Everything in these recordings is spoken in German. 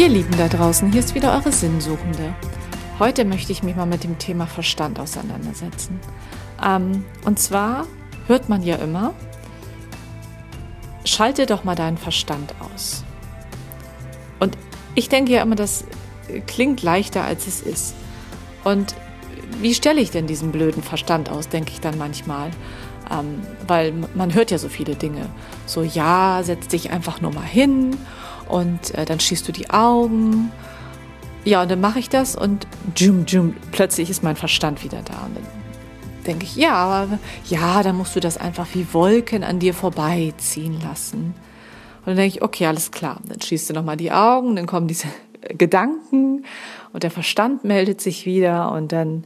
Ihr Lieben da draußen, hier ist wieder eure Sinnsuchende. Heute möchte ich mich mal mit dem Thema Verstand auseinandersetzen. Ähm, und zwar hört man ja immer, schalte doch mal deinen Verstand aus. Und ich denke ja immer, das klingt leichter, als es ist. Und wie stelle ich denn diesen blöden Verstand aus, denke ich dann manchmal. Ähm, weil man hört ja so viele Dinge. So, ja, setz dich einfach nur mal hin und äh, dann schließt du die Augen. Ja, und dann mache ich das und jum, jum, plötzlich ist mein Verstand wieder da. Und dann denke ich, ja, aber ja, dann musst du das einfach wie Wolken an dir vorbeiziehen lassen. Und dann denke ich, okay, alles klar. Dann schließt du nochmal die Augen, dann kommen diese Gedanken und der Verstand meldet sich wieder und dann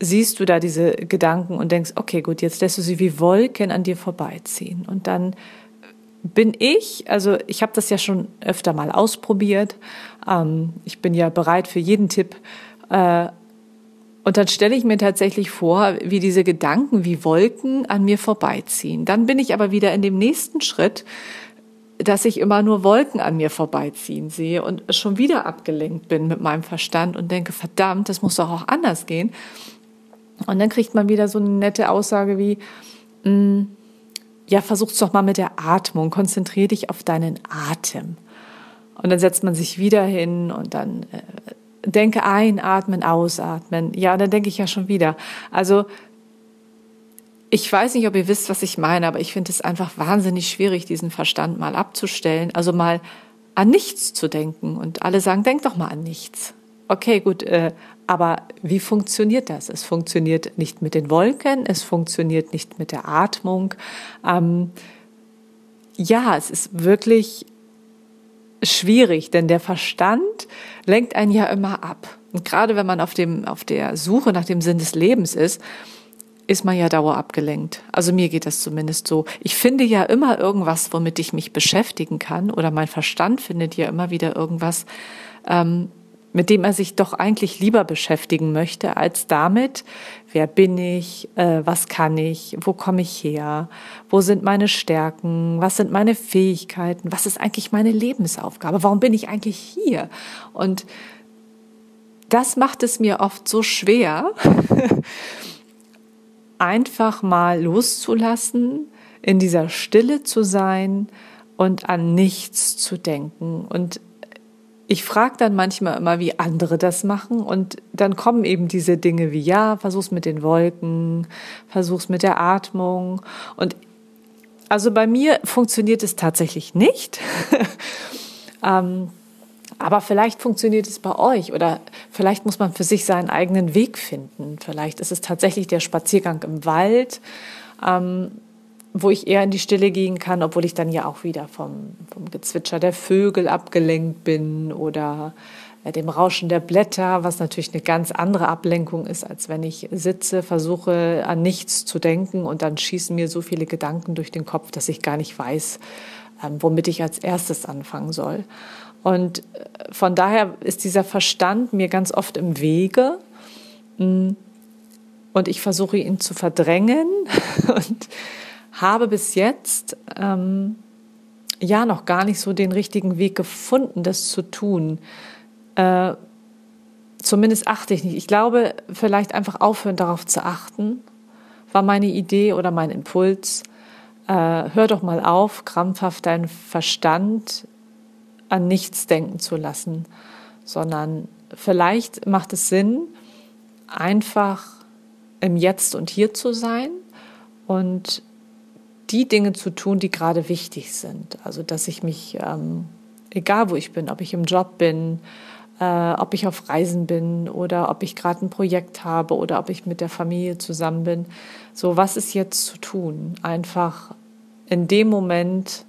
siehst du da diese Gedanken und denkst, okay, gut, jetzt lässt du sie wie Wolken an dir vorbeiziehen. Und dann bin ich, also ich habe das ja schon öfter mal ausprobiert. Ähm, ich bin ja bereit für jeden Tipp. Äh, und dann stelle ich mir tatsächlich vor, wie diese Gedanken wie Wolken an mir vorbeiziehen. Dann bin ich aber wieder in dem nächsten Schritt, dass ich immer nur Wolken an mir vorbeiziehen sehe und schon wieder abgelenkt bin mit meinem Verstand und denke, verdammt, das muss doch auch anders gehen. Und dann kriegt man wieder so eine nette Aussage wie, mh, mm, ja, versuch's doch mal mit der Atmung, konzentrier dich auf deinen Atem. Und dann setzt man sich wieder hin und dann äh, denke einatmen, ausatmen. Ja, dann denke ich ja schon wieder. Also ich weiß nicht, ob ihr wisst, was ich meine, aber ich finde es einfach wahnsinnig schwierig, diesen Verstand mal abzustellen, also mal an nichts zu denken. Und alle sagen, denk doch mal an nichts. Okay, gut, äh, aber wie funktioniert das? Es funktioniert nicht mit den Wolken, es funktioniert nicht mit der Atmung. Ähm, ja, es ist wirklich schwierig, denn der Verstand lenkt einen ja immer ab. Und gerade wenn man auf, dem, auf der Suche nach dem Sinn des Lebens ist, ist man ja dauer abgelenkt. Also mir geht das zumindest so. Ich finde ja immer irgendwas, womit ich mich beschäftigen kann, oder mein Verstand findet ja immer wieder irgendwas, ähm, mit dem er sich doch eigentlich lieber beschäftigen möchte, als damit, wer bin ich, äh, was kann ich, wo komme ich her, wo sind meine Stärken, was sind meine Fähigkeiten, was ist eigentlich meine Lebensaufgabe, warum bin ich eigentlich hier? Und das macht es mir oft so schwer, einfach mal loszulassen, in dieser Stille zu sein und an nichts zu denken und ich frage dann manchmal immer, wie andere das machen und dann kommen eben diese Dinge wie, ja, versuch's mit den Wolken, versuch's mit der Atmung und also bei mir funktioniert es tatsächlich nicht. ähm, aber vielleicht funktioniert es bei euch oder vielleicht muss man für sich seinen eigenen Weg finden. Vielleicht ist es tatsächlich der Spaziergang im Wald. Ähm, wo ich eher in die Stille gehen kann, obwohl ich dann ja auch wieder vom, vom Gezwitscher der Vögel abgelenkt bin oder äh, dem Rauschen der Blätter, was natürlich eine ganz andere Ablenkung ist, als wenn ich sitze, versuche an nichts zu denken und dann schießen mir so viele Gedanken durch den Kopf, dass ich gar nicht weiß, ähm, womit ich als erstes anfangen soll. Und äh, von daher ist dieser Verstand mir ganz oft im Wege. Mm, und ich versuche ihn zu verdrängen und habe bis jetzt ähm, ja noch gar nicht so den richtigen Weg gefunden, das zu tun. Äh, zumindest achte ich nicht. Ich glaube, vielleicht einfach aufhören, darauf zu achten, war meine Idee oder mein Impuls. Äh, hör doch mal auf, krampfhaft deinen Verstand an nichts denken zu lassen, sondern vielleicht macht es Sinn, einfach im Jetzt und Hier zu sein und die Dinge zu tun, die gerade wichtig sind. Also dass ich mich, ähm, egal wo ich bin, ob ich im Job bin, äh, ob ich auf Reisen bin oder ob ich gerade ein Projekt habe oder ob ich mit der Familie zusammen bin. So, was ist jetzt zu tun? Einfach in dem Moment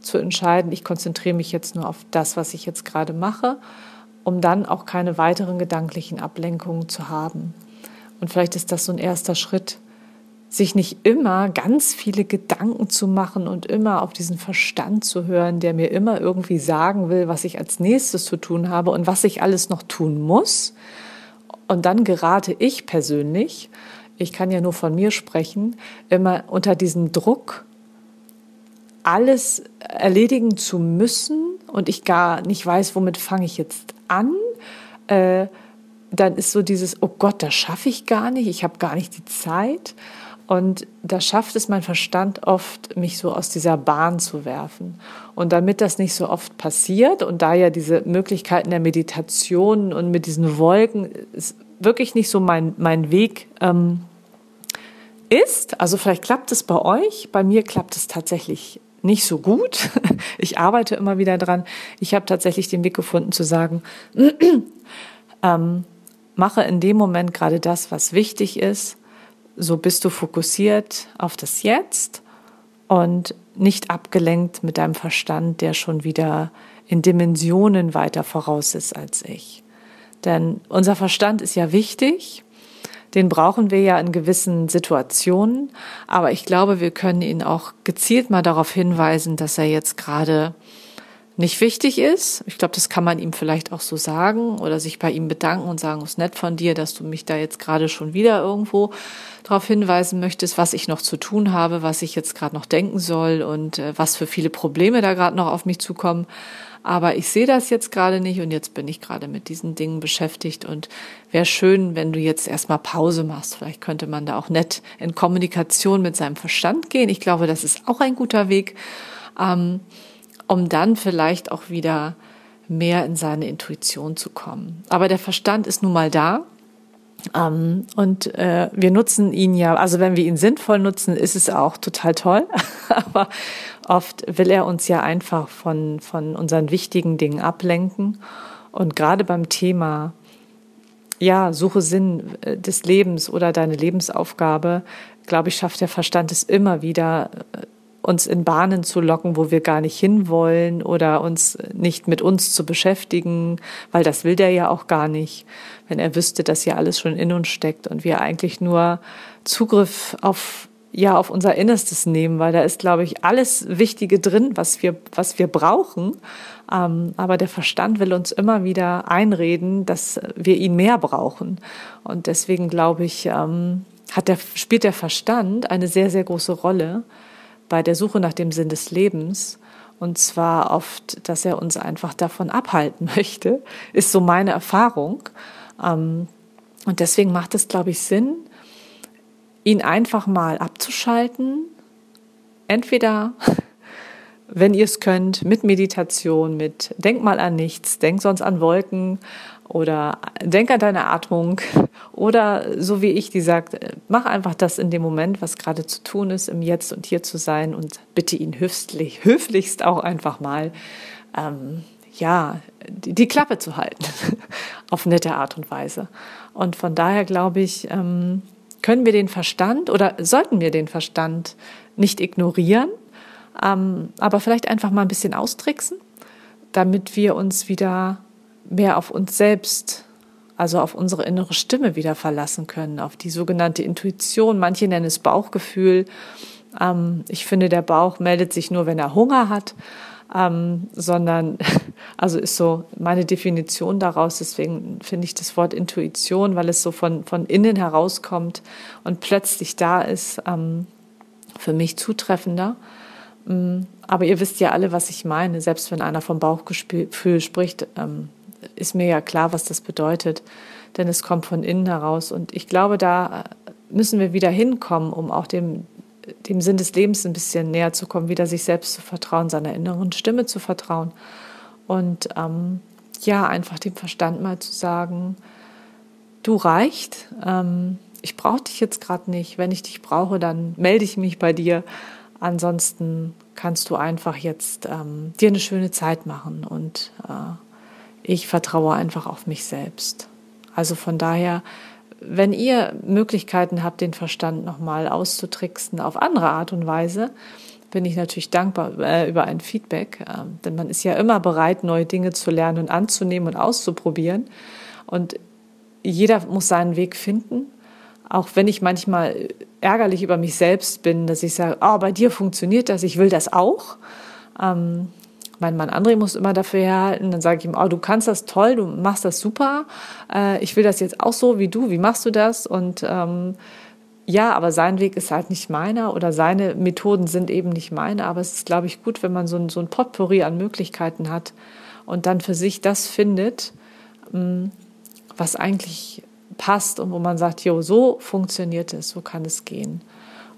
zu entscheiden, ich konzentriere mich jetzt nur auf das, was ich jetzt gerade mache, um dann auch keine weiteren gedanklichen Ablenkungen zu haben. Und vielleicht ist das so ein erster Schritt, sich nicht immer ganz viele Gedanken zu machen und immer auf diesen Verstand zu hören, der mir immer irgendwie sagen will, was ich als nächstes zu tun habe und was ich alles noch tun muss. Und dann gerate ich persönlich, ich kann ja nur von mir sprechen, immer unter diesem Druck, alles erledigen zu müssen und ich gar nicht weiß, womit fange ich jetzt an, äh, dann ist so dieses, oh Gott, das schaffe ich gar nicht, ich habe gar nicht die Zeit. Und da schafft es mein Verstand oft, mich so aus dieser Bahn zu werfen. Und damit das nicht so oft passiert und da ja diese Möglichkeiten der Meditation und mit diesen Wolken ist wirklich nicht so mein, mein Weg ähm, ist, also vielleicht klappt es bei euch, bei mir klappt es tatsächlich nicht so gut. Ich arbeite immer wieder dran. Ich habe tatsächlich den Weg gefunden zu sagen, ähm, mache in dem Moment gerade das, was wichtig ist. So bist du fokussiert auf das Jetzt und nicht abgelenkt mit deinem Verstand, der schon wieder in Dimensionen weiter voraus ist als ich. Denn unser Verstand ist ja wichtig den brauchen wir ja in gewissen Situationen. Aber ich glaube, wir können ihn auch gezielt mal darauf hinweisen, dass er jetzt gerade nicht wichtig ist. Ich glaube, das kann man ihm vielleicht auch so sagen oder sich bei ihm bedanken und sagen, es ist nett von dir, dass du mich da jetzt gerade schon wieder irgendwo darauf hinweisen möchtest, was ich noch zu tun habe, was ich jetzt gerade noch denken soll und äh, was für viele Probleme da gerade noch auf mich zukommen. Aber ich sehe das jetzt gerade nicht und jetzt bin ich gerade mit diesen Dingen beschäftigt und wäre schön, wenn du jetzt erstmal Pause machst. Vielleicht könnte man da auch nett in Kommunikation mit seinem Verstand gehen. Ich glaube, das ist auch ein guter Weg, ähm, um dann vielleicht auch wieder mehr in seine Intuition zu kommen. Aber der Verstand ist nun mal da ähm, und äh, wir nutzen ihn ja, also wenn wir ihn sinnvoll nutzen, ist es auch total toll. Aber oft will er uns ja einfach von, von unseren wichtigen Dingen ablenken. Und gerade beim Thema, ja, suche Sinn äh, des Lebens oder deine Lebensaufgabe, glaube ich, schafft der Verstand es immer wieder, äh, uns in Bahnen zu locken, wo wir gar nicht hinwollen oder uns nicht mit uns zu beschäftigen, weil das will der ja auch gar nicht, wenn er wüsste, dass hier alles schon in uns steckt und wir eigentlich nur Zugriff auf ja auf unser Innerstes nehmen, weil da ist, glaube ich, alles Wichtige drin, was wir was wir brauchen. Ähm, aber der Verstand will uns immer wieder einreden, dass wir ihn mehr brauchen. Und deswegen glaube ich, ähm, hat der spielt der Verstand eine sehr sehr große Rolle bei der Suche nach dem Sinn des Lebens. Und zwar oft, dass er uns einfach davon abhalten möchte, ist so meine Erfahrung. Ähm, und deswegen macht es, glaube ich, Sinn, ihn einfach mal abzuschalten. Entweder, wenn ihr es könnt, mit Meditation, mit Denk mal an nichts, denk sonst an Wolken oder denk an deine Atmung oder so wie ich, die sagt, äh, mach einfach das in dem Moment, was gerade zu tun ist, im Jetzt und hier zu sein und bitte ihn höflich, höflichst auch einfach mal, ähm, ja, die, die, Klappe zu halten auf nette Art und Weise. Und von daher glaube ich, ähm, können wir den Verstand oder sollten wir den Verstand nicht ignorieren, ähm, aber vielleicht einfach mal ein bisschen austricksen, damit wir uns wieder mehr auf uns selbst, also auf unsere innere Stimme wieder verlassen können, auf die sogenannte Intuition. Manche nennen es Bauchgefühl. Ähm, ich finde, der Bauch meldet sich nur, wenn er Hunger hat. Ähm, sondern, also ist so meine Definition daraus. Deswegen finde ich das Wort Intuition, weil es so von, von innen herauskommt und plötzlich da ist, ähm, für mich zutreffender. Mm, aber ihr wisst ja alle, was ich meine. Selbst wenn einer vom Bauchgefühl spricht, ähm, ist mir ja klar, was das bedeutet, denn es kommt von innen heraus. Und ich glaube, da müssen wir wieder hinkommen, um auch dem, dem Sinn des Lebens ein bisschen näher zu kommen, wieder sich selbst zu vertrauen, seiner inneren Stimme zu vertrauen. Und ähm, ja, einfach dem Verstand mal zu sagen, du reicht, ähm, ich brauche dich jetzt gerade nicht. Wenn ich dich brauche, dann melde ich mich bei dir. Ansonsten kannst du einfach jetzt ähm, dir eine schöne Zeit machen und äh, ich vertraue einfach auf mich selbst. Also von daher, wenn ihr Möglichkeiten habt, den Verstand nochmal auszutricksen auf andere Art und Weise, bin ich natürlich dankbar äh, über ein Feedback, äh, denn man ist ja immer bereit, neue Dinge zu lernen und anzunehmen und auszuprobieren. Und jeder muss seinen Weg finden, auch wenn ich manchmal ärgerlich über mich selbst bin, dass ich sage, oh, bei dir funktioniert das, ich will das auch. Ähm, mein Mann André muss immer dafür herhalten. Dann sage ich ihm, oh, du kannst das toll, du machst das super. Äh, ich will das jetzt auch so wie du. Wie machst du das? Und ähm, ja, aber sein Weg ist halt nicht meiner oder seine Methoden sind eben nicht meine. Aber es ist, glaube ich, gut, wenn man so ein, so ein Potpourri an Möglichkeiten hat und dann für sich das findet, mm, was eigentlich passt und wo man sagt, jo, so funktioniert es, so kann es gehen.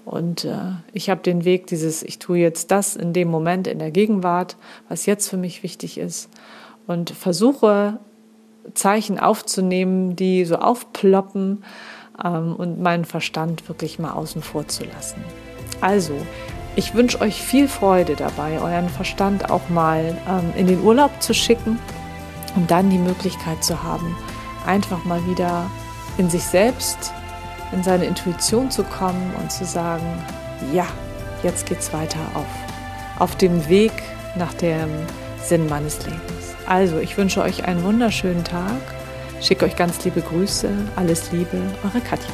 Und äh, ich habe den Weg dieses, ich tue jetzt das in dem Moment, in der Gegenwart, was jetzt für mich wichtig ist. Und versuche Zeichen aufzunehmen, die so aufploppen ähm, und meinen Verstand wirklich mal außen vor zu lassen. Also, ich wünsche euch viel Freude dabei, euren Verstand auch mal ähm, in den Urlaub zu schicken und dann die Möglichkeit zu haben, einfach mal wieder in sich selbst, in seine Intuition zu kommen und zu sagen, ja, jetzt geht's weiter auf, auf dem Weg nach dem Sinn meines Lebens. Also, ich wünsche euch einen wunderschönen Tag, schicke euch ganz liebe Grüße, alles Liebe, eure Katja.